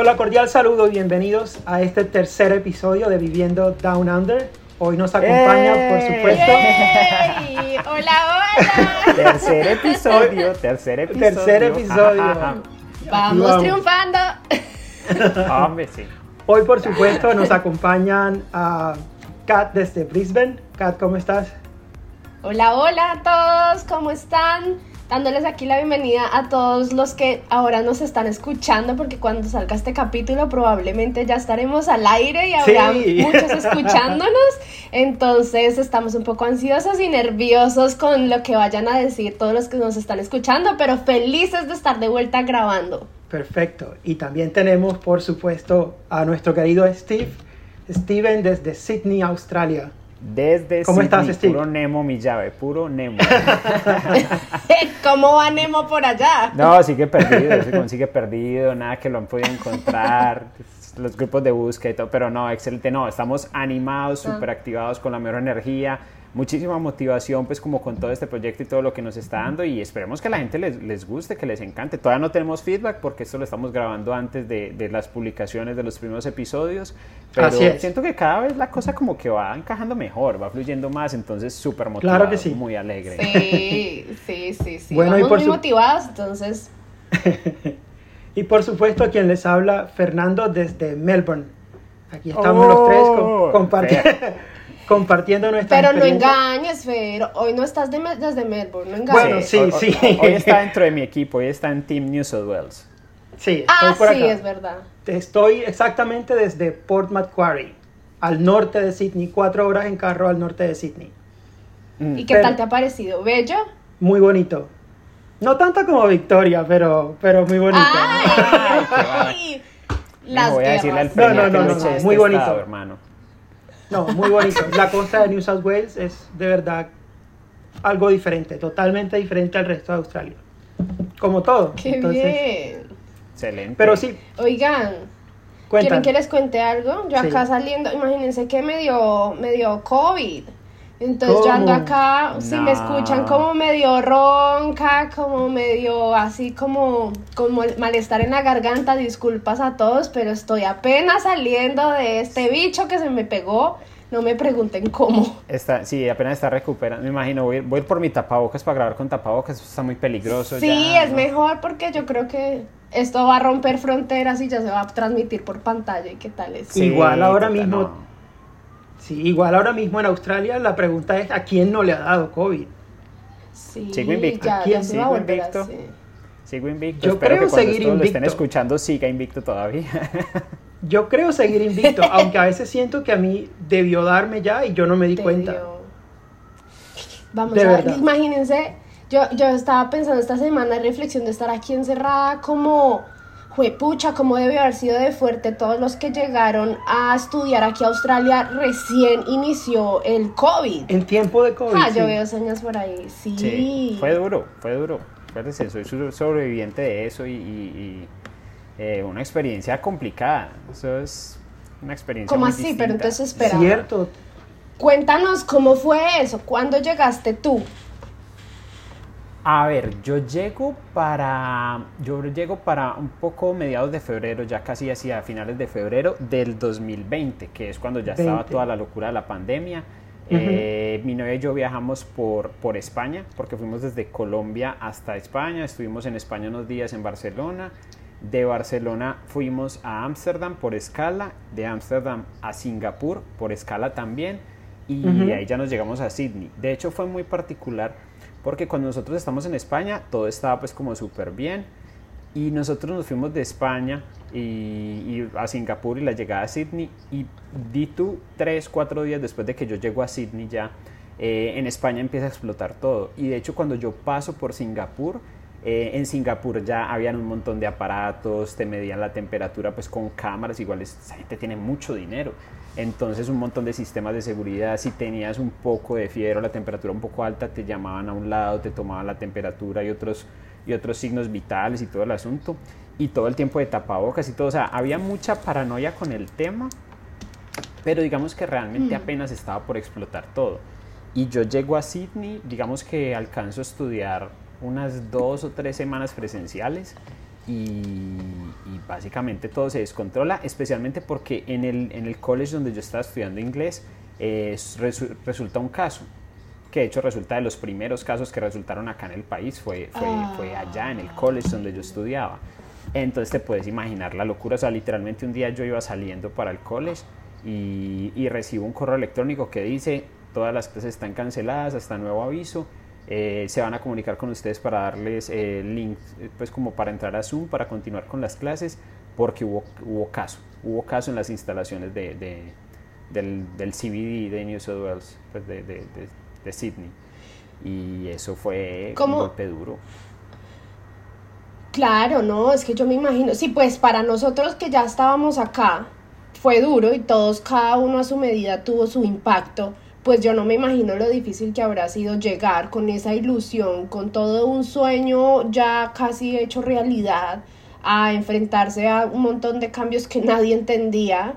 Hola, cordial saludo y bienvenidos a este tercer episodio de Viviendo Down Under. Hoy nos acompaña, por supuesto. Hola, hola. Tercer episodio, tercer episodio. Tercer episodio. Vamos, Vamos. triunfando. Hombre, sí. Hoy, por supuesto, nos acompañan a Kat desde Brisbane. Kat, ¿cómo estás? Hola, hola a todos, ¿cómo están? Dándoles aquí la bienvenida a todos los que ahora nos están escuchando, porque cuando salga este capítulo probablemente ya estaremos al aire y habrá Sí. muchos escuchándonos. Entonces estamos un poco ansiosos y nerviosos con lo que vayan a decir todos los que nos están escuchando, pero felices de estar de vuelta grabando. Perfecto. Y también tenemos, por supuesto, a nuestro querido Steve. Steven desde Sydney, Australia. Desde ¿Cómo estás, Steve? puro Nemo, mi llave, puro Nemo. ¿Cómo va Nemo por allá? No, sigue perdido, sigue- sigue perdido, nada que lo han podido encontrar, los grupos de búsqueda y todo, pero no, excelente, no, estamos animados, Ah. súper activados con la mejor energía, muchísima motivación pues como con todo este proyecto y todo lo que nos está dando y esperemos que a la gente les, les guste, que les encante. Todavía no tenemos feedback porque esto lo estamos grabando antes de, de las publicaciones de los primeros episodios, pero Así es. siento que cada vez la cosa como que va encajando mejor, va fluyendo más, entonces súper motivado, Claro que sí. muy alegre. Sí, sí, sí, sí. Bueno, y por muy su- motivados, entonces. Y por supuesto, a quien les habla, Fernando desde Melbourne. Aquí estamos Oh, los tres com- comparti- fea. compartiendo nuestra Pero no engañes, Fer. Hoy no estás de, desde Melbourne, no engañes. Bueno, sí, hoy- sí. Hoy, hoy está dentro de mi equipo, hoy está en Team New South Wales. Sí, estoy ah, por sí, acá. es verdad. Estoy exactamente desde Port Macquarie, al norte de Sydney, cuatro horas en carro al norte de Sydney. Mm. ¿Y qué Pero- tal te ha parecido? ¿Bello? Muy bonito. No tanto como Victoria, pero, pero muy bonito. ¡Ay! Las Me voy a decirle al. No, no, que no, lo no, no, muy bonito. estado, hermano. No, muy bonito. La costa de New South Wales es de verdad algo diferente, totalmente diferente al resto de Australia. Como todo. ¡Qué Entonces, bien! Excelente. Pero sí, Oigan. ¿quieren que les cuente algo? Yo Sí. acá saliendo, imagínense que me dio, me dio COVID. Entonces yo ando acá, si me escuchan como medio ronca, como medio así como, como el malestar en la garganta, disculpas a todos, pero estoy apenas saliendo de este bicho que se me pegó. No me pregunten cómo. Está, sí, apenas está recuperando. Me imagino, voy, voy por mi tapabocas para grabar con tapabocas. Está muy peligroso. Sí, ya, es ¿no? mejor porque yo creo que esto va a romper fronteras y ya se va a transmitir por pantalla. ¿Y qué tal es? Sí. Igual ahora total, mismo- no. Sí, igual ahora mismo en Australia la pregunta es ¿a quién no le ha dado COVID? Sí, Sigo invicto. ya, ¿Quién ya se sigo a volver invicto? así. Sigo invicto. Yo Espero creo que cuando seguir esto lo estén invicto. escuchando siga invicto todavía. Yo creo seguir invicto, aunque a veces siento que a mí debió darme ya y yo no me di Te cuenta. dio. Vamos De a verdad. imagínense, yo, yo estaba pensando esta semana en reflexión de estar aquí encerrada como, juepucha, como debió haber sido de fuerte todos los que llegaron a estudiar aquí a Australia recién inició el COVID. En tiempo de COVID. Ah, sí. yo veo señas por ahí, sí. Sí, fue duro, fue duro. Acuérdense, soy so- sobreviviente de eso y, y- y, eh, una experiencia complicada. Eso es una experiencia ¿Cómo muy así? distinta. Pero entonces espera. Cierto. Cuéntanos cómo fue eso, ¿cuándo llegaste tú? A ver, yo llego para yo llego para un poco mediados de febrero, ya casi hacia finales de febrero del 2020, que es cuando ya estaba 20. toda la locura de la pandemia. Ujú. Eh, mi novia y yo viajamos por, por España, porque fuimos desde Colombia hasta España, estuvimos en España unos días en Barcelona, de Barcelona fuimos a Ámsterdam por escala, de Ámsterdam a Singapur por escala también, y Ujú. de ahí ya nos llegamos a Sydney. De hecho fue muy particular porque cuando nosotros estamos en España todo estaba pues como súper bien. Y nosotros nos fuimos de España y, y a Singapur y la llegada a Sydney. Y di tú tres, cuatro días después de que yo llego a Sydney ya eh, en España empieza a explotar todo. Y de hecho cuando yo paso por Singapur eh, en Singapur ya habían un montón de aparatos, te medían la temperatura pues con cámaras, igual es- esa gente tiene mucho dinero. Entonces un montón de sistemas de seguridad, si tenías un poco de fiebre o la temperatura un poco alta, te llamaban a un lado, te tomaban la temperatura y otros, y otros signos vitales y todo el asunto. Y todo el tiempo de tapabocas y todo. O sea, había mucha paranoia con el tema, pero digamos que realmente Mm. apenas estaba por explotar todo. Y yo llego a Sydney, digamos que alcanzo a estudiar unas dos o tres semanas presenciales y, y básicamente todo se descontrola, especialmente porque en el, en el college donde yo estaba estudiando inglés eh, resulta un caso, que de hecho resulta de los primeros casos que resultaron acá en el país, fue, fue, fue Ah. allá en el college donde yo estudiaba. Entonces te puedes imaginar la locura, o sea, literalmente un día yo iba saliendo para el college y, y recibo un correo electrónico que dice todas las clases están canceladas hasta nuevo aviso, eh, se van a comunicar con ustedes para darles eh, links, eh, pues como para entrar a Zoom, para continuar con las clases, porque hubo, hubo caso, hubo caso en las instalaciones de, de- del, del CBD de New South Wales, pues de, de, de- de Sydney. Y eso fue ¿Cómo? un golpe duro. Claro, no, es que yo me imagino, sí, pues para nosotros que ya estábamos acá, fue duro y todos, cada uno a su medida tuvo su impacto, pues yo no me imagino lo difícil que habrá sido llegar con esa ilusión, con todo un sueño ya casi hecho realidad, a enfrentarse a un montón de cambios que nadie entendía.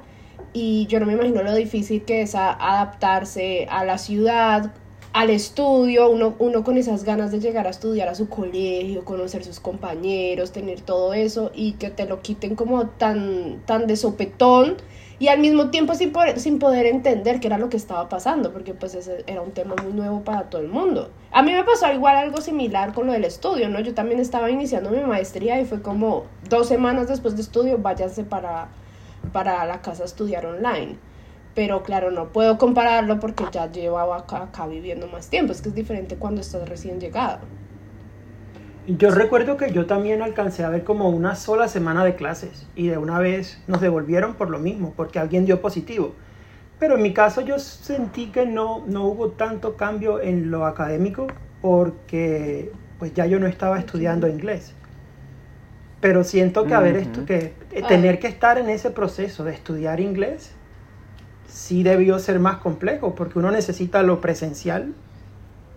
Y yo no me imagino lo difícil que es adaptarse a la ciudad, al estudio, uno, uno con esas ganas de llegar a estudiar a su colegio, conocer sus compañeros, tener todo eso y que te lo quiten como tan, tan de sopetón y al mismo tiempo sin poder, sin poder entender qué era lo que estaba pasando, porque pues ese era un tema muy nuevo para todo el mundo. A mí me pasó igual algo similar con lo del estudio, ¿no? Yo también estaba iniciando mi maestría y fue como dos semanas después de estudio, váyanse para, para la casa a estudiar online. Pero claro, no puedo compararlo porque ya llevaba acá, acá viviendo más tiempo. Es que es diferente cuando estás recién llegado. Yo recuerdo que yo también alcancé a ver como una sola semana de clases y de una vez nos devolvieron por lo mismo, porque alguien dio positivo. Pero en mi caso yo sentí que no, no hubo tanto cambio en lo académico porque pues ya yo no estaba estudiando inglés. Pero siento que, haber esto, Ujú. que eh, tener que estar en ese proceso de estudiar inglés sí debió ser más complejo porque uno necesita lo presencial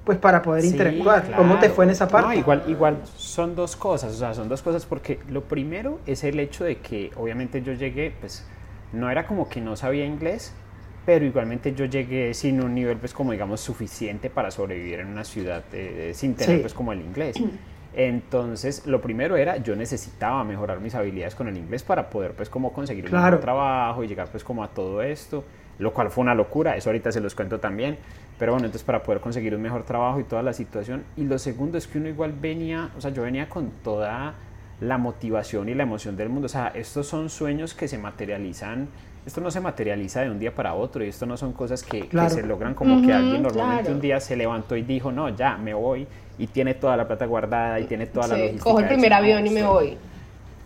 pues para poder Sí, interactuar. ¿Cómo te claro. fue en esa parte? No, igual, igual son dos cosas, o sea, son dos cosas porque lo primero es el hecho de que obviamente yo llegué, pues no era como que no sabía inglés, pero igualmente yo llegué sin un nivel pues como digamos suficiente para sobrevivir en una ciudad eh, sin tener Sí. pues como el inglés. Entonces, lo primero era, yo necesitaba mejorar mis habilidades con el inglés para poder pues como conseguir un Claro. mejor trabajo y llegar pues como a todo esto, lo cual fue una locura, eso ahorita se los cuento también, pero bueno, entonces para poder conseguir un mejor trabajo y toda la situación. Y lo segundo es que uno igual venía, o sea, yo venía con toda la motivación y la emoción del mundo, o sea, estos son sueños que se materializan, esto no se materializa de un día para otro y esto no son cosas que, se logran como que alguien normalmente claro. un día se levantó y dijo, no, ya, me voy y tiene toda la plata guardada y tiene toda la logística. cojo el primer avión y me voy.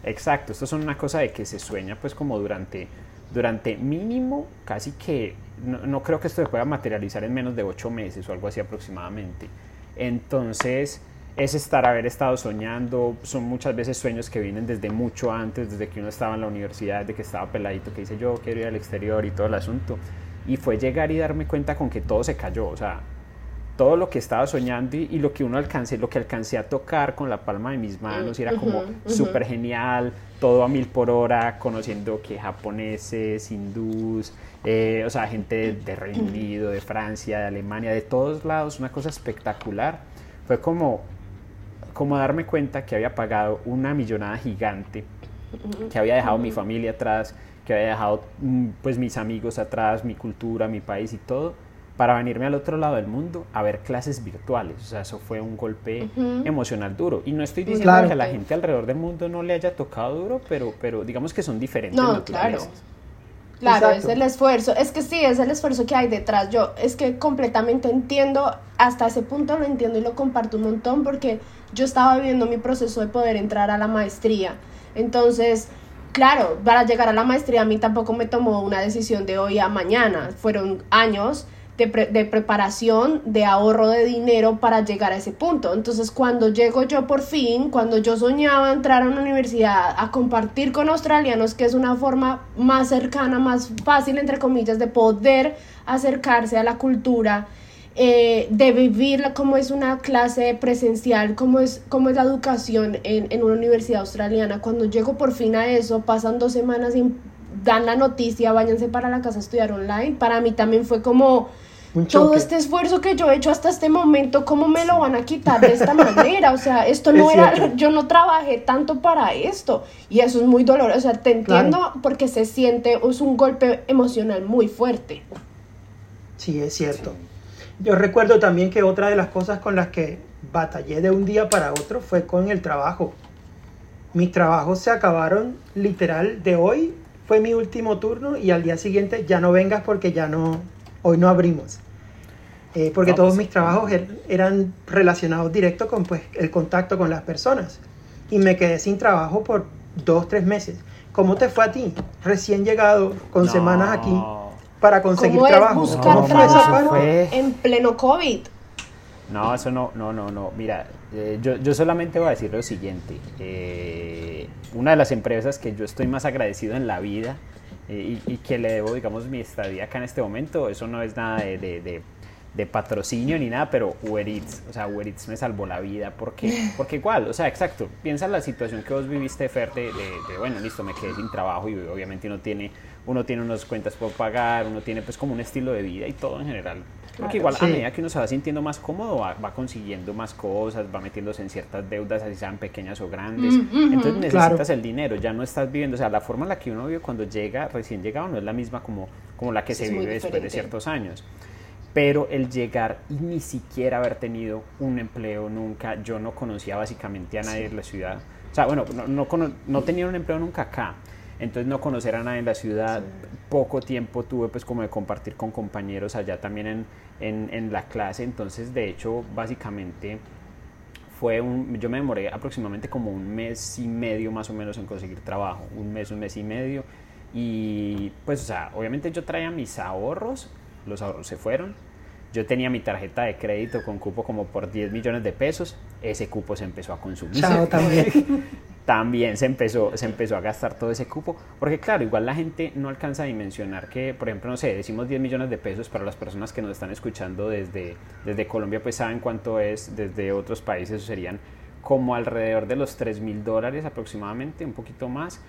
Exacto, esto son una cosa de que se sueña pues como durante, durante mínimo, casi que, no, no creo que esto se pueda materializar en menos de ocho meses o algo así aproximadamente. Entonces, es estar, haber estado soñando, son muchas veces sueños que vienen desde mucho antes, desde que uno estaba en la universidad, de que estaba peladito, que dice yo quiero ir al exterior y todo el asunto. Y fue llegar y darme cuenta con que todo se cayó, o sea, todo lo que estaba soñando y, y lo que uno alcancé, lo que alcancé a tocar con la palma de mis manos, y era como ujú. súper genial, todo a mil por hora, conociendo que japoneses, hindús, eh, o sea, gente de, de Reino Unido, de Francia, de Alemania, de todos lados, una cosa espectacular. Fue como, como darme cuenta que había pagado una millonada gigante, que había dejado mi familia atrás, que había dejado mm, pues mis amigos atrás, mi cultura, mi país y todo, para venirme al otro lado del mundo a ver clases virtuales. O sea, eso fue un golpe Ujú. emocional duro. Y no estoy diciendo Claro. que a la gente alrededor del mundo no le haya tocado duro, pero, pero digamos que son diferentes No, claro. Claro, Exacto. es el esfuerzo. Es que sí, es el esfuerzo que hay detrás. Yo es que completamente entiendo, hasta ese punto lo entiendo y lo comparto un montón porque yo estaba viviendo mi proceso de poder entrar a la maestría. Entonces, claro, para llegar a la maestría a mí tampoco me tomó una decisión de hoy a mañana. Fueron años de, pre- de preparación, de ahorro de dinero para llegar a ese punto. Entonces, cuando llego yo por fin, cuando yo soñaba entrar a una universidad a compartir con australianos, que es una forma más cercana, más fácil, entre comillas, de poder acercarse a la cultura, eh, de vivir como es una clase presencial, como es, como es la educación en, en una universidad australiana. Cuando llego por fin a eso, pasan dos semanas y dan la noticia, váyanse para la casa a estudiar online. Para mí también fue como todo este esfuerzo que yo he hecho hasta este momento, ¿cómo me lo van a quitar de esta manera? O sea, esto no era, yo no trabajé tanto para esto y eso es muy doloroso. O sea, te entiendo porque se siente, es un golpe emocional muy fuerte. Sí, es cierto. Yo recuerdo también que otra de las cosas con las que batallé de un día para otro fue con el trabajo. Mis trabajos se acabaron literal de hoy, fue mi último turno y al día siguiente ya no vengas porque ya no, hoy no abrimos. Eh, porque todos pues, mis trabajos er, eran relacionados directo con pues, el contacto con las personas. Y me quedé sin trabajo por dos, tres meses. ¿Cómo te fue a ti? Recién llegado, con semanas aquí, para conseguir ¿Cómo trabajo. Es buscar trabajo en pleno COVID? No, eso no, no, no, no. Mira, eh, yo, yo, solamente voy a decir lo siguiente. Eh, una de las empresas que yo estoy más agradecido en la vida y, y, que le debo, digamos, mi estadía acá en este momento, eso no es nada de, de, de, patrocinio ni nada, pero Uber Eats, o sea, Uber Eats me salvó la vida porque, porque igual, o sea, exacto, piensa en la situación que vos viviste, Fer, de, bueno, listo, me quedé sin trabajo y obviamente uno tiene, uno tiene unas cuentas por pagar, uno tiene pues como un estilo de vida y todo en general. Porque igual a medida que uno se va sintiendo más cómodo, va, consiguiendo más cosas, va metiéndose en ciertas deudas, así sean pequeñas o grandes. Entonces necesitas el dinero, ya no estás viviendo, o sea, la forma en la que uno vive cuando llega, recién llegado, no es la misma como, como la que se vive después de ciertos años. Pero el llegar y ni siquiera haber tenido un empleo nunca, yo no conocía básicamente a nadie en la ciudad. O sea, bueno, no, no, no tenía un empleo nunca acá. Entonces no conocer a nadie en la ciudad, poco tiempo tuve pues como de compartir con compañeros allá también en, en, en, la clase, entonces de hecho básicamente fue un, yo me demoré aproximadamente como un mes y medio más o menos en conseguir trabajo, un mes, un mes y medio, y pues o sea, obviamente yo traía mis ahorros, los ahorros se fueron, yo tenía mi tarjeta de crédito con cupo como por 10 millones de pesos, ese cupo se empezó a consumir. también. también se empezó, se empezó a gastar todo ese cupo, porque claro, igual la gente no alcanza a dimensionar que, por ejemplo, no sé, decimos 10 millones de pesos para las personas que nos están escuchando desde, desde Colombia, pues saben cuánto es, desde otros países serían como alrededor de los 3 mil dólares aproximadamente, un poquito más,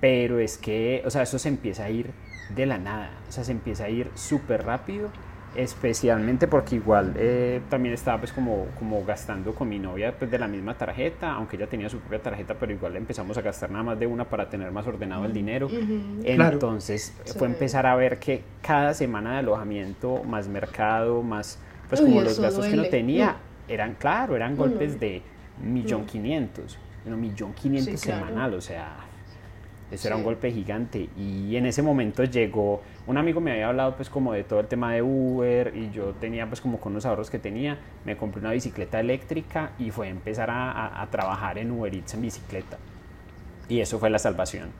pero es que, o sea, eso se empieza a ir de la nada, o sea, se empieza a ir súper rápido especialmente porque igual eh, también estaba pues como, como gastando con mi novia pues de la misma tarjeta, aunque ella tenía su propia tarjeta, pero igual empezamos a gastar nada más de una para tener más ordenado el dinero. Entonces fue empezar a ver que cada semana de alojamiento, más mercado, más pues como los gastos que uno tenía, eran claro, eran golpes de millón quinientos, millón quinientos semanal, o sea, eso era un golpe gigante y en ese momento llegó, un amigo me había hablado pues como de todo el tema de Uber y yo tenía pues como con los ahorros que tenía, me compré una bicicleta eléctrica y fue a empezar a, trabajar en Uber Eats en bicicleta. Y eso fue la salvación.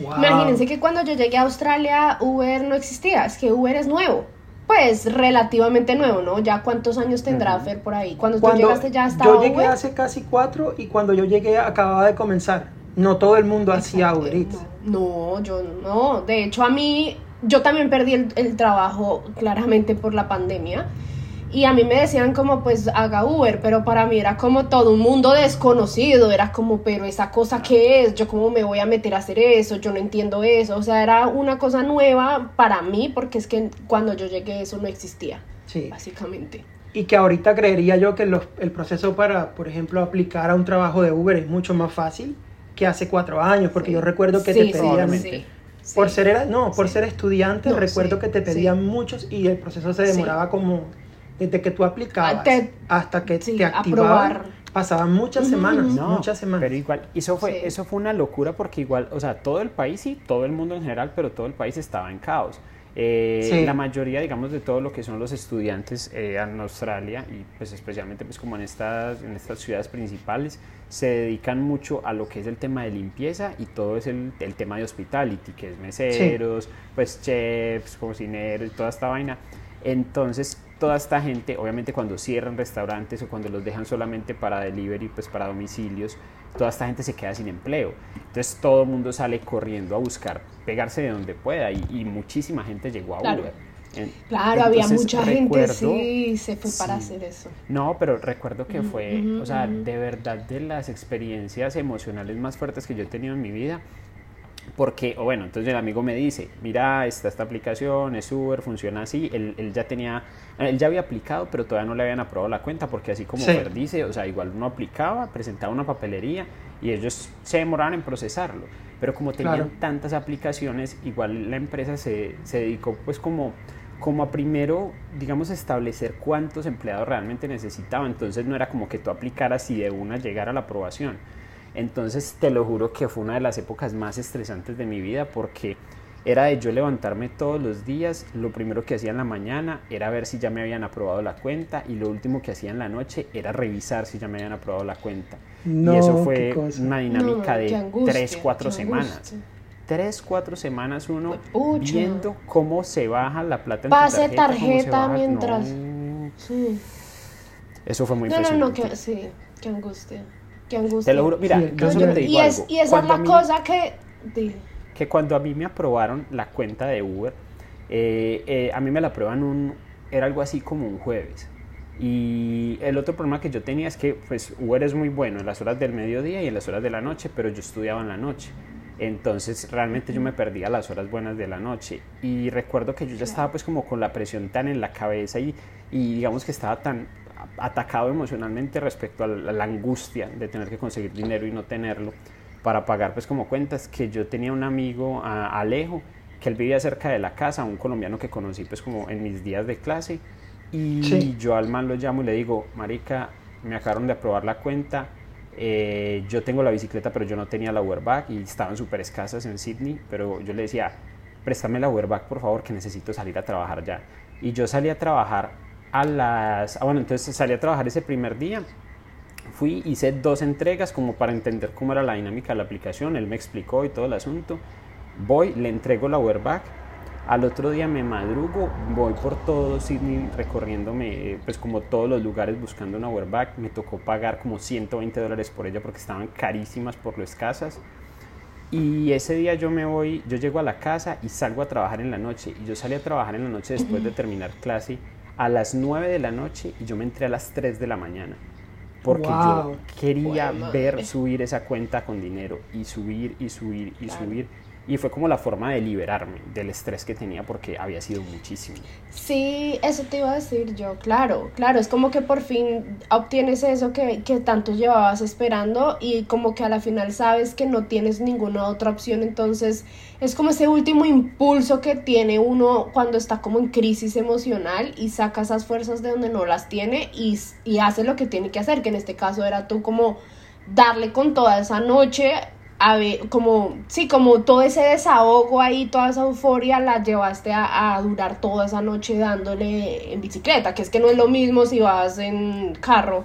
Imagínense que cuando yo llegué a Australia Uber no existía, es que Uber es nuevo. Pues relativamente nuevo, ¿no? Ya cuántos años tendrá Fer por ahí. Cuando, tú llegaste ya estaba Yo llegué hace casi cuatro y cuando yo llegué acababa de comenzar. No todo el mundo hacía Uber Eats. No, yo no. De hecho, a mí, yo también perdí el, el trabajo claramente por la pandemia. Y a mí me decían como pues haga Uber, pero para mí era como todo un mundo desconocido, era como, pero esa cosa qué es, yo cómo me voy a meter a hacer eso, yo no entiendo eso, o sea, era una cosa nueva para mí porque es que cuando yo llegué eso no existía, sí. básicamente. Y que ahorita creería yo que el proceso para, por ejemplo, aplicar a un trabajo de Uber es mucho más fácil que hace cuatro años, porque yo recuerdo que te pedían... Por ser, no, por ser estudiante, recuerdo que te pedían muchos y el proceso se demoraba como desde que tú aplicabas hasta que te activaban, pasaban muchas semanas, muchas semanas. Pero igual, eso fue, eso fue una locura porque igual, o sea, todo el país y todo el mundo en general, pero todo el país estaba en caos. Eh, la mayoría, digamos, de todo lo que son los estudiantes eh, en Australia y pues especialmente pues como en estas, en estas ciudades principales, se dedican mucho a lo que es el tema de limpieza y todo es el, el tema de hospitality, que es meseros, pues chefs, cocineros, toda esta vaina. Entonces, toda esta gente, obviamente cuando cierran restaurantes o cuando los dejan solamente para delivery, pues para domicilios, toda esta gente se queda sin empleo. Entonces todo el mundo sale corriendo a buscar pegarse de donde pueda y, muchísima gente llegó a Uber. claro, había mucha gente, sí, se fue para hacer eso. No, pero recuerdo que fue, o sea, de verdad de las experiencias emocionales más fuertes que yo he tenido en mi vida, porque, o bueno, entonces el amigo me dice, mira, está esta aplicación, es Uber, funciona así, él, él, ya tenía, él ya había aplicado, pero todavía no le habían aprobado la cuenta, porque así como Fer dice, o sea, igual uno aplicaba, presentaba una papelería y ellos se demoraban en procesarlo, pero como tenían tantas aplicaciones, igual la empresa se, se dedicó pues como como a primero, digamos, establecer cuántos empleados realmente necesitaba. Entonces no era como que tú aplicaras y de una llegara a la aprobación. Entonces te lo juro que fue una de las épocas más estresantes de mi vida porque era de yo levantarme todos los días, lo primero que hacía en la mañana era ver si ya me habían aprobado la cuenta y lo último que hacía en la noche era revisar si ya me habían aprobado la cuenta. y eso fue una dinámica de tres, cuatro semanas. Tres, cuatro semanas uno viendo cómo se baja la plata en Pase tu tarjeta, tarjeta mientras... Sí. Eso fue muy no, No, no, que, sí, qué angustia. Qué angustia. Te lo juro, mira, yo solo te digo y, es, y esa es la cosa que... Que cuando a mí me aprobaron la cuenta de Uber, eh, eh, a mí me la aprueban un... Era algo así como un jueves. Y el otro problema que yo tenía es que pues Uber es muy bueno en las horas del mediodía y en las horas de la noche, pero yo estudiaba en la noche. Entonces realmente yo me perdía las horas buenas de la noche. Y recuerdo que yo ya estaba pues como con la presión tan en la cabeza y, y digamos que estaba tan atacado emocionalmente respecto a la, angustia de tener que conseguir dinero y no tenerlo para pagar pues como cuentas que yo tenía un amigo Alejo que él vivía cerca de la casa un colombiano que conocí pues como en mis días de clase y yo al man lo llamo y le digo marica me acabaron de aprobar la cuenta eh, yo tengo la bicicleta pero yo no tenía la Uberback y estaban súper escasas en Sydney pero yo le decía préstame la Uberback por favor que necesito salir a trabajar ya y yo salí a trabajar a las... Ah, bueno, entonces salí a trabajar ese primer día. Fui, hice dos entregas como para entender cómo era la dinámica de la aplicación. Él me explicó y todo el asunto. Voy, le entrego la Uberback. Al otro día me madrugo, voy por todo Sydney recorriéndome, pues como todos los lugares buscando una Uberback. Me tocó pagar como 120 dólares por ella porque estaban carísimas por lo escasas. Y ese día yo me voy, yo llego a la casa y salgo a trabajar en la noche. Y yo salí a trabajar en la noche después de terminar clase a las 9 de la noche y yo me entré a las 3 de la mañana. Porque yo quería ver subir esa cuenta con dinero y subir y subir y subir y fue como la forma de liberarme del estrés que tenía porque había sido muchísimo. Sí, eso te iba a decir yo, claro, claro, es como que por fin obtienes eso que, que tanto llevabas esperando y como que a la final sabes que no tienes ninguna otra opción, entonces es como ese último impulso que tiene uno cuando está como en crisis emocional y saca esas fuerzas de donde no las tiene y, y hace lo que tiene que hacer, que en este caso era tú como darle con toda esa noche a ver, como, sí, como todo ese desahogo ahí, toda esa euforia la llevaste a, durar toda esa noche dándole en bicicleta, que es que no es lo mismo si vas en carro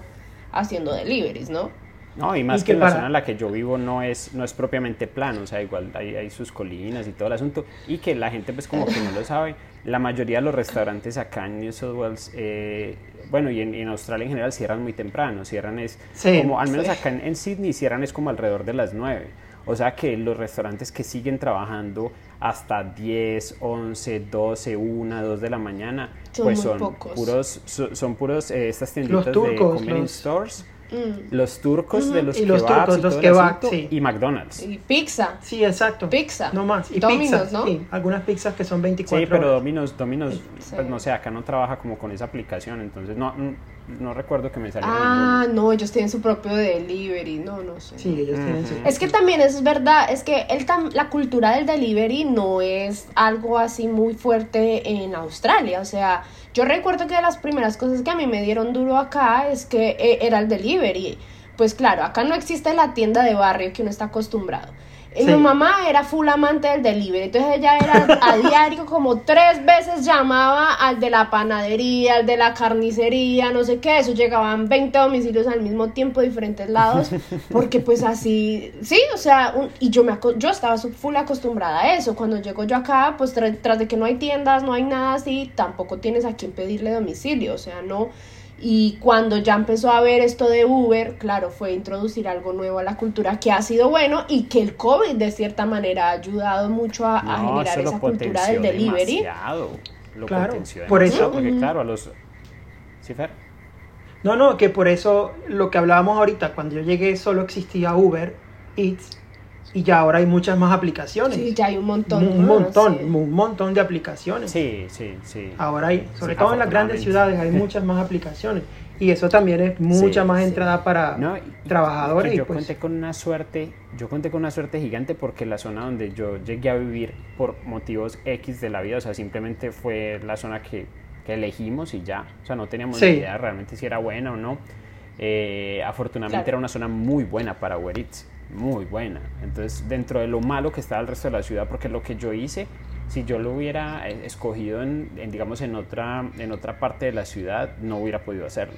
haciendo deliveries, ¿no? No, y más que, la zona en la que yo vivo no es, no es propiamente plano, o sea, igual hay, hay, sus colinas y todo el asunto, y que la gente pues como que no lo sabe, la mayoría de los restaurantes acá en New South Wales, eh, bueno, y en, Australia en general cierran muy temprano, cierran es como, al menos acá en, en Sydney cierran es como alrededor de las 9 o sea que los restaurantes que siguen trabajando hasta 10, 11, 12, 1, 2 de la mañana, pues son puros, son, puros eh, estas tienditas de convenience stores. Mm. Los turcos de los y los turcos, los kebabs, sí. y McDonald's. Y pizza. Sí, exacto. Pizza. No más. Y Domino's, ¿no? Sí, algunas pizzas que son 24 Sí, pero Domino's, Domino's pues no sé, acá no trabaja como con esa aplicación, entonces no, no recuerdo que me saliera Ah, no, ellos tienen su propio delivery, no, no sé. Sí, ellos tienen su Es que también eso es verdad, es que el la cultura del delivery no es algo así muy fuerte en Australia, o sea, yo recuerdo que de las primeras cosas que a mí me dieron duro acá es que eh, era el delivery. Pues claro, acá no existe la tienda de barrio que uno está acostumbrado. Mi mamá era full amante del delivery, entonces ella era a diario como tres veces llamaba al de la panadería, al de la carnicería, no sé qué, eso llegaban 20 domicilios al mismo tiempo, diferentes lados, porque pues así, sí, o sea, y yo, me, yo estaba full acostumbrada a eso, cuando llego yo acá, pues tras de que no hay tiendas, no hay nada así, tampoco tienes a quien pedirle domicilio, o sea, no y cuando ya empezó a ver esto de Uber, claro, fue introducir algo nuevo a la cultura que ha sido bueno y que el COVID de cierta manera ha ayudado mucho a, generar esa cultura del delivery. Demasiado. Lo claro, por eso, porque claro, a los... ¿Sí, Fer? No, no, que por eso lo que hablábamos ahorita, cuando yo llegué solo existía Uber Eats Y ya ahora hay muchas más aplicaciones. Sí, ya hay un montón. Un más, montón, sí. un montón de aplicaciones. Sí, sí, sí. Ahora hay, sobre Sí, todo en las grandes ciudades, hay muchas más aplicaciones. Y eso también es mucha Sí, más sí. entrada para No, y- trabajadores. y Y yo pues, conté con una suerte, yo conté con una suerte gigante porque la zona donde yo llegué a vivir por motivos X de la vida, o sea, simplemente fue la zona que, que elegimos y ya, o sea, no teníamos Sí. ni idea realmente si era buena o no. Eh, afortunadamente Claro. era una zona muy buena para Uber Eats, muy buena. Entonces, dentro de lo malo que estaba el resto de la ciudad, porque lo que yo hice, si yo lo hubiera eh, escogido en, en, digamos, en otra, en otra parte de la ciudad, no hubiera podido hacerlo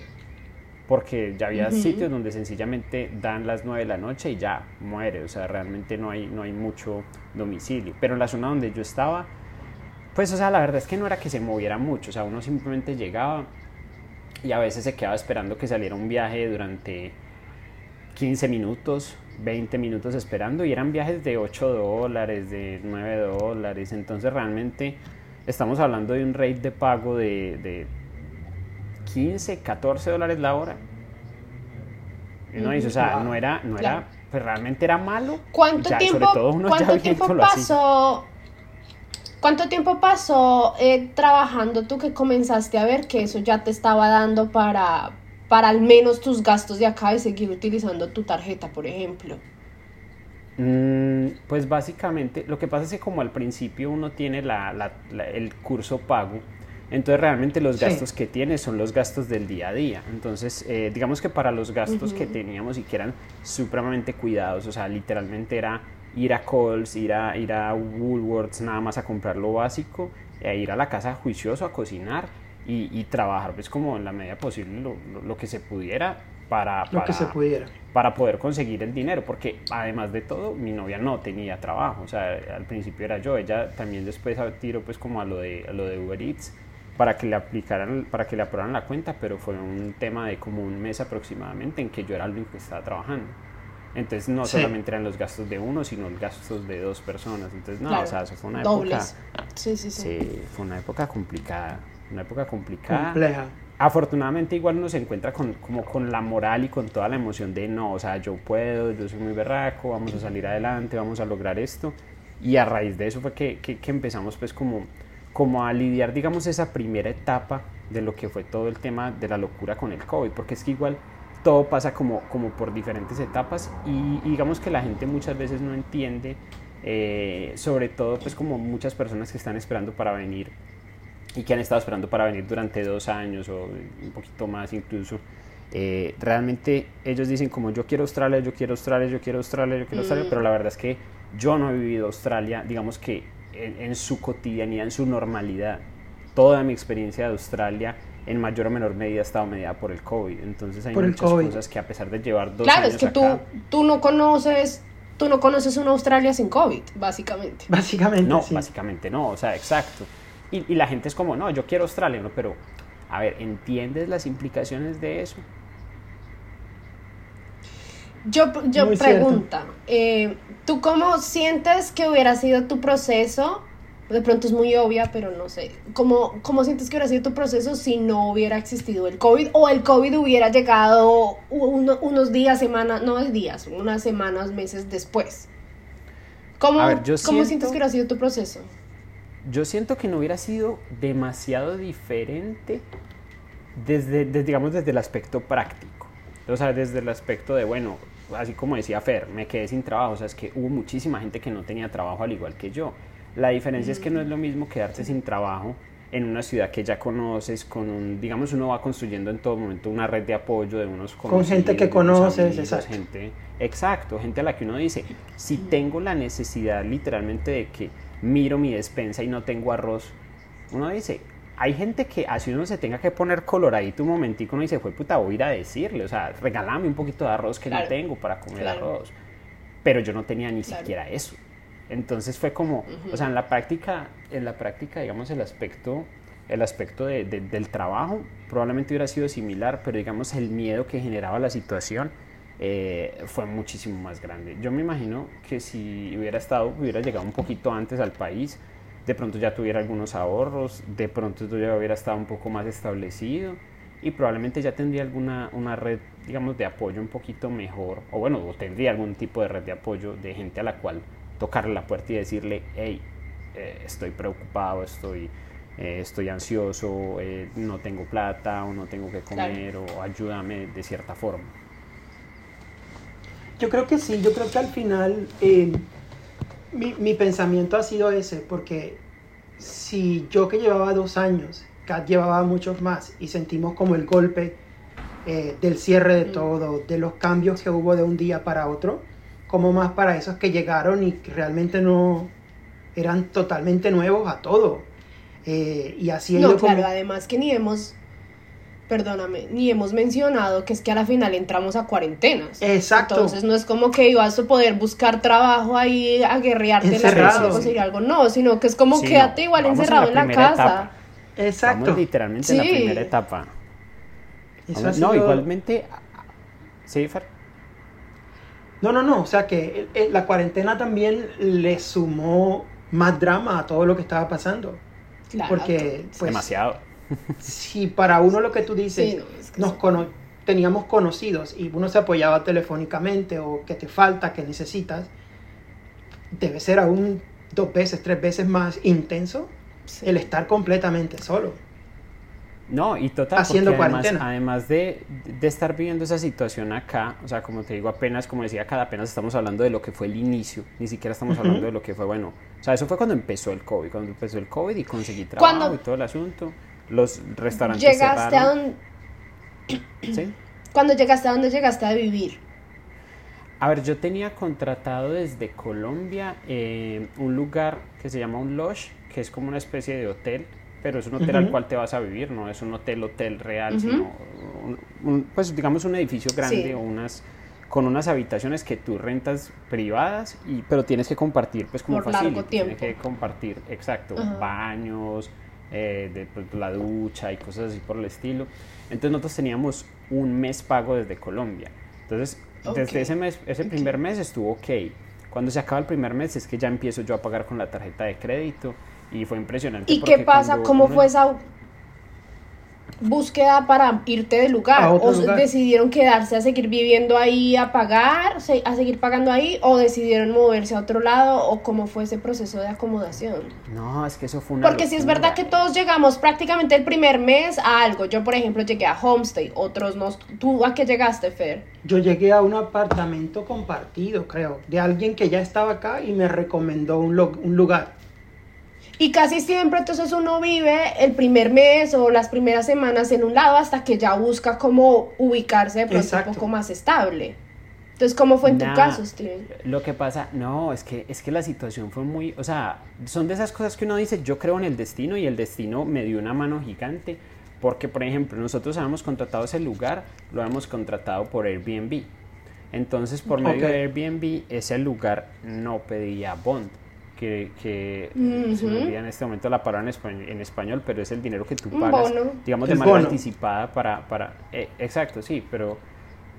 porque ya había sitios donde sencillamente dan las 9 de la noche y ya muere, o sea, realmente no hay, no hay mucho domicilio. Pero en la zona donde yo estaba, pues, o sea, la verdad es que no era que se moviera mucho, o sea, uno simplemente llegaba y a veces se quedaba esperando que saliera un viaje durante 15 minutos, 20 minutos esperando y eran viajes de 8 dólares, de 9 dólares, entonces realmente estamos hablando de un rate de pago de, de 15, 14 dólares la hora. Dice, o sea, no era, no Claro. era, pues realmente era malo. ¿Cuánto ya, tiempo, sobre todo ¿cuánto tiempo así. pasó? ¿Cuánto tiempo pasó eh, trabajando tú que comenzaste a ver que eso ya te estaba dando para, para al menos tus gastos de acá y seguir utilizando tu tarjeta, por ejemplo? Mm, pues básicamente, lo que pasa es que como al principio uno tiene la- la- la- el curso pago, entonces realmente los Sí. gastos que tiene son los gastos del día a día. Entonces, eh, digamos que para los gastos que teníamos y que eran supremamente cuidados, o sea, literalmente era ir a Coles, ir a, ir a Woolworths nada más a comprar lo básico, e ir a la casa juicioso a cocinar y, y trabajar pues como en la medida posible lo, lo- lo que se pudiera para, lo que para- se pudiera. para poder conseguir el dinero, porque además de todo, mi novia no tenía trabajo, o sea, al principio era yo, ella también después tiró pues como a lo de, a lo de Uber Eats para que le aplicaran, para que le aprobaran la cuenta, pero fue un tema de como un mes aproximadamente en que yo era el único que estaba trabajando. Entonces no Sí. solamente eran los gastos de uno, sino los gastos de dos personas. Entonces no, Claro, o sea, eso fue una Dobles. época, Sí, sí, sí. sí, fue una época complicada, una época complicada. Compleja. Afortunadamente igual uno se encuentra con, como con la moral y con toda la emoción de no, o sea, yo puedo, yo soy muy berraco, vamos a salir adelante, vamos a lograr esto. Y a raíz de eso fue que, que- que empezamos pues como, como a lidiar, digamos, esa primera etapa de lo que fue todo el tema de la locura con el COVID, porque es que igual todo pasa como, como por diferentes etapas y, y digamos que la gente muchas veces no entiende, eh, sobre todo pues como muchas personas que están esperando para venir y que han estado esperando para venir durante dos años o un poquito más incluso. eh, realmente ellos dicen como yo quiero Australia, yo quiero Australia, yo quiero Australia, yo quiero Australia, Mm. pero la verdad es que yo no he vivido Australia, digamos que en, en su cotidianidad, en su normalidad. Toda mi experiencia de Australia en mayor o menor medida ha estado mediada por el COVID. Entonces hay Por muchas cosas que a pesar de llevar dos Claro, años es que tú, acá, tú no conoces, tú no conoces una Australia sin COVID, básicamente. Básicamente, No, sí. básicamente no, o sea, exacto. Y, y la gente es como, no, yo quiero Australia, ¿no? Pero, a ver, ¿entiendes las implicaciones de eso? Yo, yo Muy pregunta, eh, ¿tú cómo sientes que hubiera sido tu proceso? De pronto es muy obvia, pero no sé. ¿Cómo, ¿Cómo sientes que hubiera sido tu proceso si no hubiera existido el COVID? O el COVID hubiera llegado uno- unos días, semanas, no días, unas semanas, meses después. ¿Cómo, A ver, yo ¿cómo siento- sientes que hubiera sido tu proceso? Yo siento que no hubiera sido demasiado diferente desde, desde, digamos, desde el aspecto práctico. O sea, desde el aspecto de, bueno, así como decía Fer, me quedé sin trabajo. O sea, es que hubo muchísima gente que no tenía trabajo al igual que yo. La diferencia es que no es lo mismo quedarte sin trabajo en una ciudad que ya conoces, con un, digamos, uno va construyendo en todo momento una red de apoyo de unos Con gente que conoces, amigos, exacto. gente, exacto, gente a la que uno dice, si tengo la necesidad literalmente de que miro mi despensa y no tengo arroz, uno dice, hay gente que así uno se tenga que poner coloradito un momentico, uno dice, fue puta, voy a ir a decirle, o sea, regálame un poquito de arroz que Claro, no tengo para comer claro. arroz. Pero yo no tenía ni Claro. siquiera eso. Entonces fue como, o sea, en la práctica, en la práctica, digamos, el aspecto, el aspecto de- de- del trabajo probablemente hubiera sido similar, pero digamos, el miedo que generaba la situación eh, fue muchísimo más grande. Yo me imagino que si hubiera estado, hubiera llegado un poquito antes al país, de pronto ya tuviera algunos ahorros, de pronto yo ya hubiera estado un poco más establecido y probablemente ya tendría alguna una red, digamos, de apoyo un poquito mejor, o bueno, o tendría algún tipo de red de apoyo de gente a la cual tocarle la puerta y decirle, hey, eh, estoy preocupado, estoy, eh, estoy ansioso, eh, no tengo plata o no tengo que comer o ayúdame de cierta forma. Yo creo que sí, yo creo que al final mi, mi pensamiento ha sido ese, porque si yo que llevaba dos años llevaba muchos más y sentimos como el golpe eh, del cierre de todo, de los cambios que hubo de un día para otro, como más para esos que llegaron y que realmente no eran totalmente nuevos a todo. Eh, y así No, claro, además que ni hemos, perdóname, ni hemos mencionado que es que a la final entramos a cuarentenas. Exacto. Entonces no es como que ibas a poder buscar trabajo ahí, a guerrearte en la casa conseguir algo, no, sino que es como quédate igual encerrado en la casa. Exacto. literalmente en la primera etapa. no, igualmente. Sí, Fer. No, no, no. O sea que eh, la cuarentena también le sumó más drama a todo lo que estaba pasando. Claro. Porque, pues, Demasiado. Si para uno lo que tú dices, nos teníamos conocidos y uno se apoyaba telefónicamente o que te falta, que necesitas, debe ser aún dos veces, tres veces más intenso el estar completamente solo. No, y total, haciendo además, además de, de, estar viviendo esa situación acá, o sea, como te digo, apenas, como decía acá, apenas estamos hablando de lo que fue el inicio, ni siquiera estamos hablando de lo que fue, bueno, o sea, eso fue cuando empezó el COVID, cuando empezó el COVID y conseguí trabajo y todo el asunto, los restaurantes llegaste A donde... ¿Sí? Cuando llegaste a donde llegaste a vivir. A ver, yo tenía contratado desde Colombia eh, un lugar que se llama un lodge, que es como una especie de hotel, pero es un hotel al cual te vas a vivir, no es un hotel hotel real, sino un, pues digamos un edificio grande o unas con unas habitaciones que tú rentas privadas y pero tienes que compartir pues como fácil tienes que compartir exacto baños eh, de, pues, la ducha y cosas así por el estilo entonces nosotros teníamos un mes pago desde Colombia entonces desde ese mes ese primer mes estuvo ok cuando se acaba el primer mes es que ya empiezo yo a pagar con la tarjeta de crédito y fue impresionante. ¿Y qué pasa? ¿Cómo fue esa búsqueda para irte del lugar? ¿O decidieron quedarse a seguir viviendo ahí, a pagar, a seguir pagando ahí? ¿O decidieron moverse a otro lado? ¿O cómo fue ese proceso de acomodación? No, es que eso fue una Porque si es verdad que todos llegamos prácticamente el primer mes a algo. Yo, por ejemplo, llegué a Homestay, otros no. ¿Tú a qué llegaste, Fer? Yo llegué a un apartamento compartido, creo, de alguien que ya estaba acá y me recomendó un, un lugar. Y casi siempre entonces uno vive el primer mes o las primeras semanas en un lado hasta que ya busca cómo ubicarse de pronto un poco más estable. Entonces, ¿cómo fue en tu caso, Steven? Lo que pasa, no, es que, es que la situación fue muy, o sea, son de esas cosas que uno dice, yo creo en el destino y el destino me dio una mano gigante, porque, por ejemplo, nosotros habíamos contratado ese lugar, lo habíamos contratado por Airbnb. Entonces, por medio de Airbnb, ese lugar no pedía bond que, se me olvida en este momento la palabra en español, pero es el dinero que tú pagas, digamos, de manera anticipada para... para eh, exacto, sí, pero,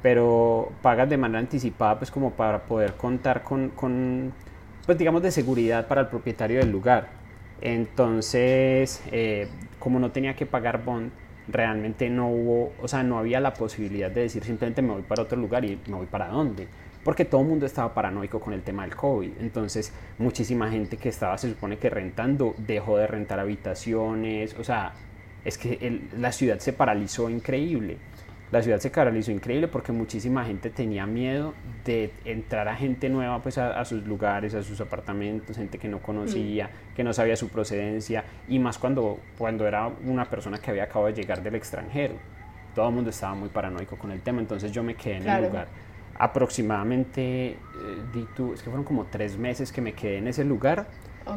pero pagas de manera anticipada pues como para poder contar con, con, pues digamos, de seguridad para el propietario del lugar. Entonces, eh, como no tenía que pagar bond, realmente no hubo, o sea, no había la posibilidad de decir simplemente me voy para otro lugar y me voy para dónde porque todo el mundo estaba paranoico con el tema del COVID. Entonces, muchísima gente que estaba, se supone que rentando, dejó de rentar habitaciones. O sea, es que la ciudad se paralizó increíble. La ciudad se paralizó increíble porque muchísima gente tenía miedo de entrar a gente nueva pues a, sus lugares, a sus apartamentos, gente que no conocía, mm. que no sabía su procedencia y más cuando, cuando era una persona que había acabado de llegar del extranjero. Todo el mundo estaba muy paranoico con el tema, entonces yo me quedé en el lugar aproximadamente, eh, es que fueron como tres meses que me quedé en ese lugar.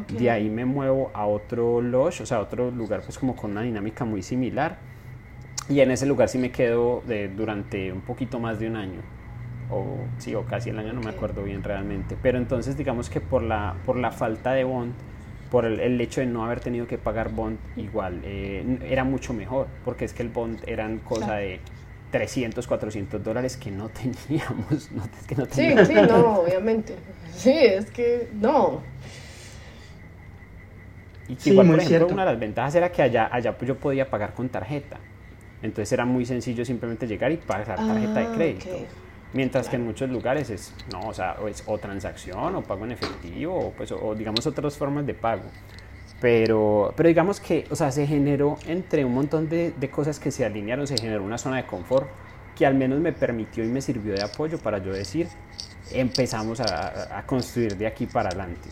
De ahí me muevo a otro lodge, o sea, otro lugar pues como con una dinámica muy similar. Y en ese lugar sí me quedo de, durante un poquito más de un año. O sí, o casi el año, no me acuerdo bien realmente. Pero entonces digamos que por la, por la falta de bond, por el, hecho de no haber tenido que pagar bond, igual eh, era mucho mejor, porque es que el bond eran cosa de 300, 400 dólares que no teníamos. No, es que no teníamos. Sí, sí, no, obviamente. Sí, es que no. Y igual, por ejemplo, una de las ventajas era que allá, allá pues yo podía pagar con tarjeta. Entonces era muy sencillo simplemente llegar y pasar tarjeta de Ah, crédito. ok. Mientras que en muchos lugares es, no, o sea, o, es, o transacción, o pago en efectivo, o, pues, o, o digamos otras formas de pago. Pero, pero digamos que, o sea, se generó entre un montón de, de cosas que se alinearon, se generó una zona de confort que al menos me permitió y me sirvió de apoyo para yo decir, empezamos a, a construir de aquí para adelante.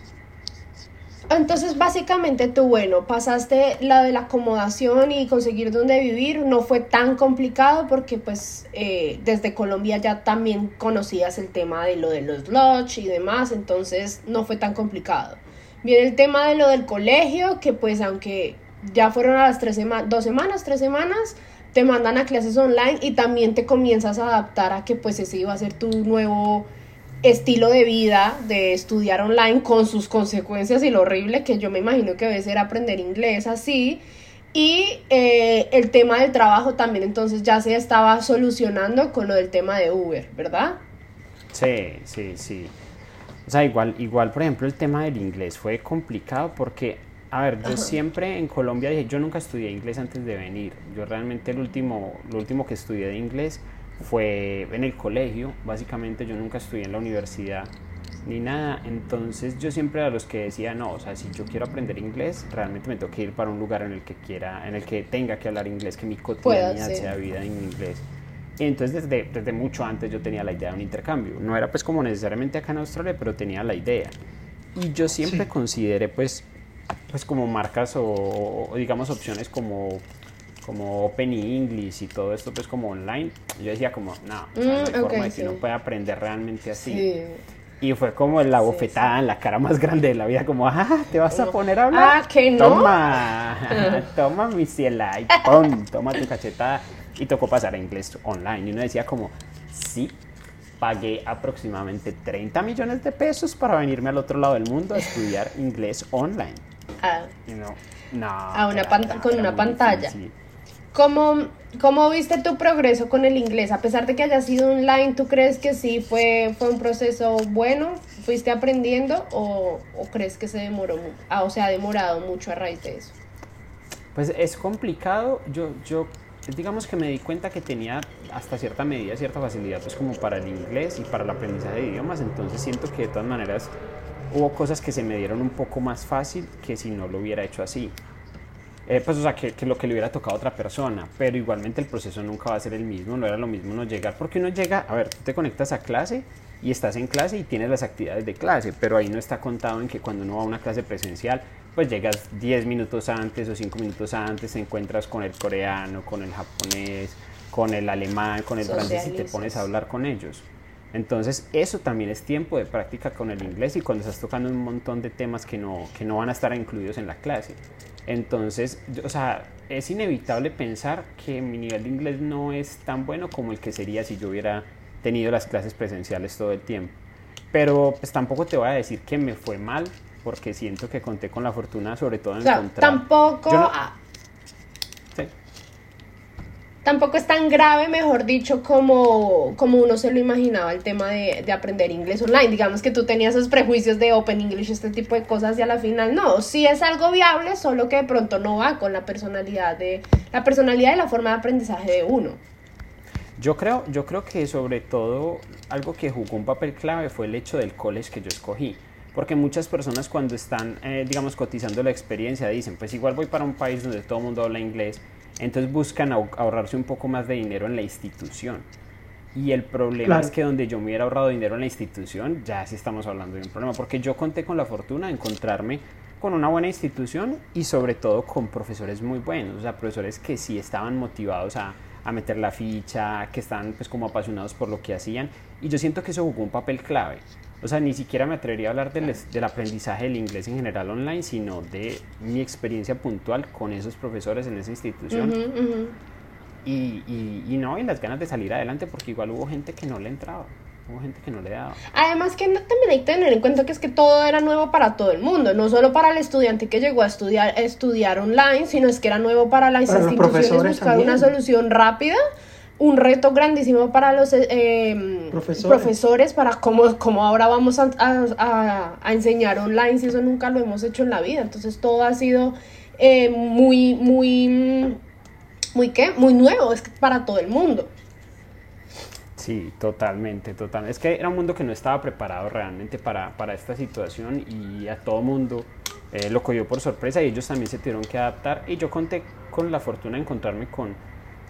Entonces, básicamente tú, bueno, pasaste la de la acomodación y conseguir dónde vivir, no fue tan complicado porque pues eh, desde Colombia ya también conocías el tema de lo de los lodge y demás, entonces no fue tan complicado. Viene el tema de lo del colegio, que pues aunque ya fueron a las tres semanas, dos semanas, tres semanas, te mandan a clases online y también te comienzas a adaptar a que pues ese iba a ser tu nuevo estilo de vida de estudiar online con sus consecuencias y lo horrible que yo me imagino que debe ser aprender inglés así. Y eh, el tema del trabajo también entonces ya se estaba solucionando con lo del tema de Uber, ¿verdad? Sí, sí, sí. O sea, igual, igual, por ejemplo, el tema del inglés fue complicado porque, a ver, yo Ajá. siempre en Colombia dije, yo nunca estudié inglés antes de venir. Yo realmente el último, lo último que estudié de inglés fue en el colegio. Básicamente yo nunca estudié en la universidad ni nada. Entonces yo siempre a los que decía, no, o sea, si yo quiero aprender inglés, realmente me tengo que ir para un lugar en el que quiera, en el que tenga que hablar inglés, que mi cotidianidad sea vida en inglés. Entonces desde, desde mucho antes yo tenía la idea de un intercambio. No era pues como necesariamente acá en Australia, pero tenía la idea. Y yo siempre Sí. consideré pues, pues como marcas o, o digamos opciones como, como Open English y todo esto pues como online. Yo decía como, no, o sea, no hay Mm, ok, forma de que sí. uno pueda aprender realmente así. Sí. Y fue como la Sí, bofetada en la cara más grande de la vida, como, ah, te vas a poner a hablar. Ah, ¿que no? Toma, toma mi ciela y pum, toma tu cachetada. Y tocó pasar a inglés online. Y uno decía como, sí, pagué aproximadamente 30 millones de pesos para venirme al otro lado del mundo a estudiar inglés online. Ah, no, no. A una era- con era una pantalla. difícil. ¿Cómo, ¿Cómo viste tu progreso con el inglés? A pesar de que haya sido online, ¿tú crees que sí fue, fue un proceso bueno? ¿Fuiste aprendiendo o, o crees que se demoró, ah, o sea, ha demorado mucho a raíz de eso? Pues es complicado. Yo, yo, digamos que me di cuenta que tenía hasta cierta medida, cierta facilidad, pues como para el inglés y para el aprendizaje de idiomas. Entonces siento que de todas maneras hubo cosas que se me dieron un poco más fácil que si no lo hubiera hecho así. Eh, pues o sea, que, que lo que le hubiera tocado a otra persona, pero igualmente el proceso nunca va a ser el mismo, no era lo mismo no llegar, porque uno llega, a ver, tú te conectas a clase y estás en clase y tienes las actividades de clase, pero ahí no está contado en que cuando uno va a una clase presencial, pues llegas 10 minutos antes o 5 minutos antes, te encuentras con el coreano, con el japonés, con el alemán, con el francés y te pones a hablar con ellos. Entonces, eso también es tiempo de práctica con el inglés y cuando estás tocando un montón de temas que no, que no van a estar incluidos en la clase. Entonces, o sea, es inevitable pensar que mi nivel de inglés no es tan bueno como el que sería si yo hubiera tenido las clases presenciales todo el tiempo. Pero pues tampoco te voy a decir que me fue mal, porque siento que conté con la fortuna sobre todo en O sea, encontrar... tampoco, Yo no- Sí. tampoco es tan grave, mejor dicho, como, como uno se lo imaginaba el tema de, de aprender inglés online. Digamos que tú tenías esos prejuicios de Open English, este tipo de cosas, y a la final no. Sí es algo viable, solo que de pronto no va con la personalidad de la personalidad y la forma de aprendizaje de uno. Yo creo, yo creo que sobre todo algo que jugó un papel clave fue el hecho del college que yo escogí. Porque muchas personas cuando están, eh, digamos, cotizando la experiencia dicen, pues igual voy para un país donde todo el mundo habla inglés, entonces buscan ahor- ahorrarse un poco más de dinero en la institución. Y el problema Claro. es que donde yo me hubiera ahorrado dinero en la institución, ya sí estamos hablando de un problema, porque yo conté con la fortuna de encontrarme con una buena institución y sobre todo con profesores muy buenos, o sea, profesores que sí estaban motivados a, a meter la ficha, que estaban pues como apasionados por lo que hacían y yo siento que eso jugó un papel clave. O sea, ni siquiera me atrevería a hablar del, del aprendizaje del inglés en general online, sino de mi experiencia puntual con esos profesores en esa institución. Y, y, y no, y las ganas de salir adelante, porque igual hubo gente que no le entraba, hubo gente que no le daba. Además que también hay que tener en cuenta que es que todo era nuevo para todo el mundo, no solo para el estudiante que llegó a estudiar, a estudiar online, sino es que era nuevo para las Para instituciones buscar una solución rápida, un reto grandísimo para los eh, eh, Profesores. profesores, para cómo, cómo ahora vamos a, a- a- a enseñar online si eso nunca lo hemos hecho en la vida. Entonces todo ha sido eh, muy, muy... muy qué, muy nuevo, es para todo el mundo. Sí, totalmente, totalmente. Es que era un mundo que no estaba preparado realmente para, para esta situación y a todo mundo eh, lo cogió por sorpresa y ellos también se tuvieron que adaptar y yo conté con la fortuna de encontrarme con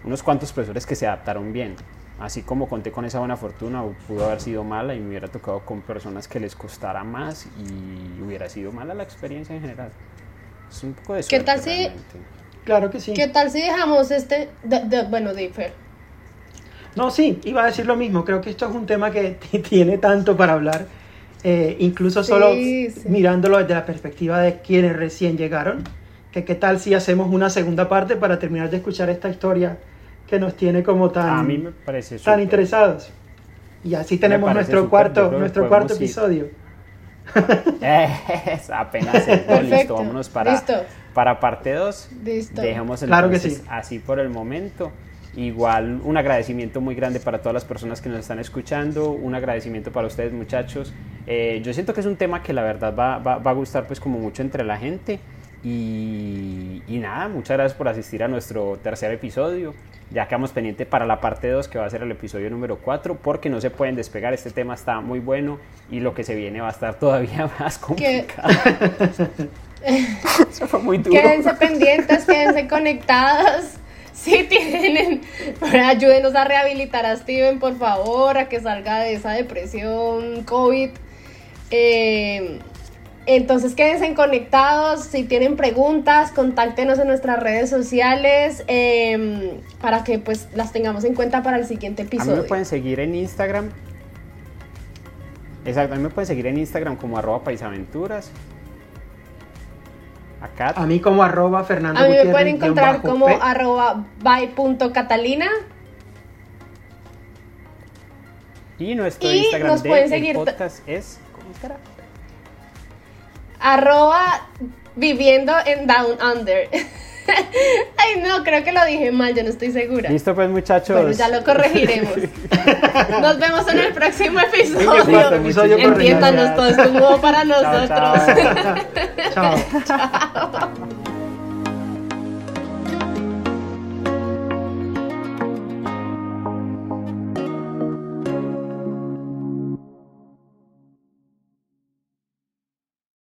unos cuantos profesores que se adaptaron bien. Así como conté con esa buena fortuna, pudo haber sido mala y me hubiera tocado con personas que les costara más y hubiera sido mala la experiencia en general. Es un poco de suerte, ¿Qué tal si, realmente. Claro que sí. ¿Qué tal si dejamos este, de, de, bueno, de Fer? No, sí, iba a decir lo mismo. Creo que esto es un tema que tiene tanto para hablar. Eh, incluso solo Sí, sí. mirándolo desde la perspectiva de quienes recién llegaron. Que qué tal si hacemos una segunda parte para terminar de escuchar esta historia que nos tiene como tan, A mí me parece tan interesados. Y así tenemos nuestro cuarto, nuestro cuarto ir. episodio. Es apenas es no, listo, vámonos para, Listo. para parte 2. Listo. Dejemos Claro que entonces sí. así por el momento. Igual un agradecimiento muy grande para todas las personas que nos están escuchando, un agradecimiento para ustedes muchachos. Eh, yo siento que es un tema que la verdad va, va- va a gustar pues como mucho entre la gente. Y, y nada, muchas gracias por asistir a nuestro tercer episodio. Ya quedamos pendiente para la parte 2 que va a ser el episodio número 4 porque no se pueden despegar, este tema está muy bueno y lo que se viene va a estar todavía más complicado. Eso fue muy duro. Quédense pendientes, quédense conectados. Si tienen, ayúdenos a rehabilitar a Steven, por favor, a que salga de esa depresión COVID. Eh, entonces quédense conectados. Si tienen preguntas, contáctenos en nuestras redes sociales eh, para que pues las tengamos en cuenta para el siguiente A mí me episodio. pueden seguir en Instagram. Exacto, a mí me pueden seguir en Instagram como arroba paisaventuras. Acá. A mí como arroba Fernando A mí me Gutiérrez, pueden encontrar como P. arroba by.catalina. Y nuestro y Instagram nos de pueden el seguir- podcast es. ¿Cómo será? Arroba viviendo en Down Under. Ay, no, creo que lo dije mal, yo no estoy segura. Listo, pues, muchachos. Bueno, ya lo corregiremos. Nos vemos en el próximo episodio. episodio Entiéndanos, todo es nuevo para Chao, nosotros. chao. Chao.